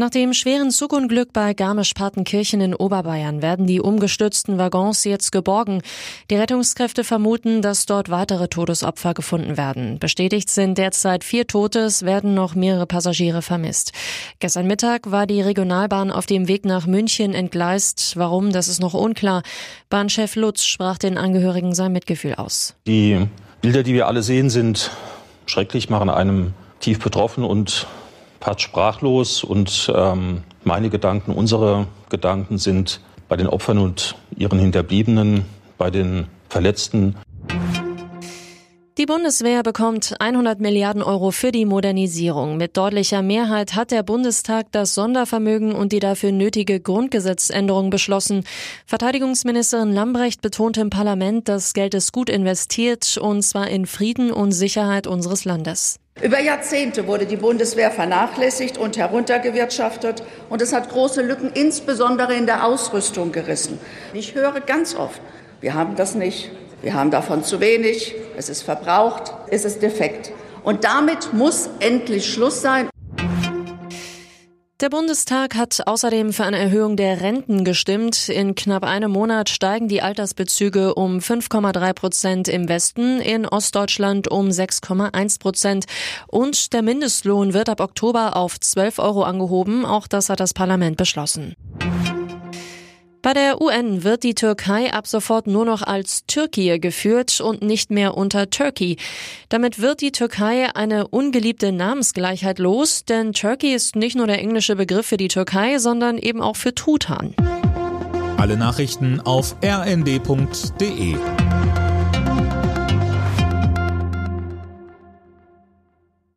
Nach dem schweren Zugunglück bei Garmisch-Partenkirchen in Oberbayern werden die umgestürzten Waggons jetzt geborgen. Die Rettungskräfte vermuten, dass dort weitere Todesopfer gefunden werden. Bestätigt sind derzeit vier Tote, es werden noch mehrere Passagiere vermisst. Gestern Mittag war die Regionalbahn auf dem Weg nach München entgleist. Warum, das ist noch unklar. Bahnchef Lutz sprach den Angehörigen sein Mitgefühl aus. Die Bilder, die wir alle sehen, sind schrecklich, machen einem tief betroffen und pat sprachlos und ähm, meine Gedanken, unsere Gedanken sind bei den Opfern und ihren Hinterbliebenen, bei den Verletzten. Die Bundeswehr bekommt 100 Milliarden Euro für die Modernisierung. Mit deutlicher Mehrheit hat der Bundestag das Sondervermögen und die dafür nötige Grundgesetzänderung beschlossen. Verteidigungsministerin Lambrecht betonte im Parlament, das Geld ist gut investiert und zwar in Frieden und Sicherheit unseres Landes. Über Jahrzehnte wurde die Bundeswehr vernachlässigt und heruntergewirtschaftet, und es hat große Lücken, insbesondere in der Ausrüstung, gerissen. Ich höre ganz oft, wir haben das nicht, wir haben davon zu wenig, es ist verbraucht, es ist defekt. Und damit muss endlich Schluss sein. Der Bundestag hat außerdem für eine Erhöhung der Renten gestimmt. In knapp einem Monat steigen die Altersbezüge um 5,3 Prozent im Westen, in Ostdeutschland um 6,1 Prozent. Und der Mindestlohn wird ab Oktober auf 12 Euro angehoben. Auch das hat das Parlament beschlossen. Bei der UN wird die Türkei ab sofort nur noch als Türkei geführt und nicht mehr unter Turkey. Damit wird die Türkei eine ungeliebte Namensgleichheit los, denn Turkey ist nicht nur der englische Begriff für die Türkei, sondern eben auch für Tutan. Alle Nachrichten auf rnd.de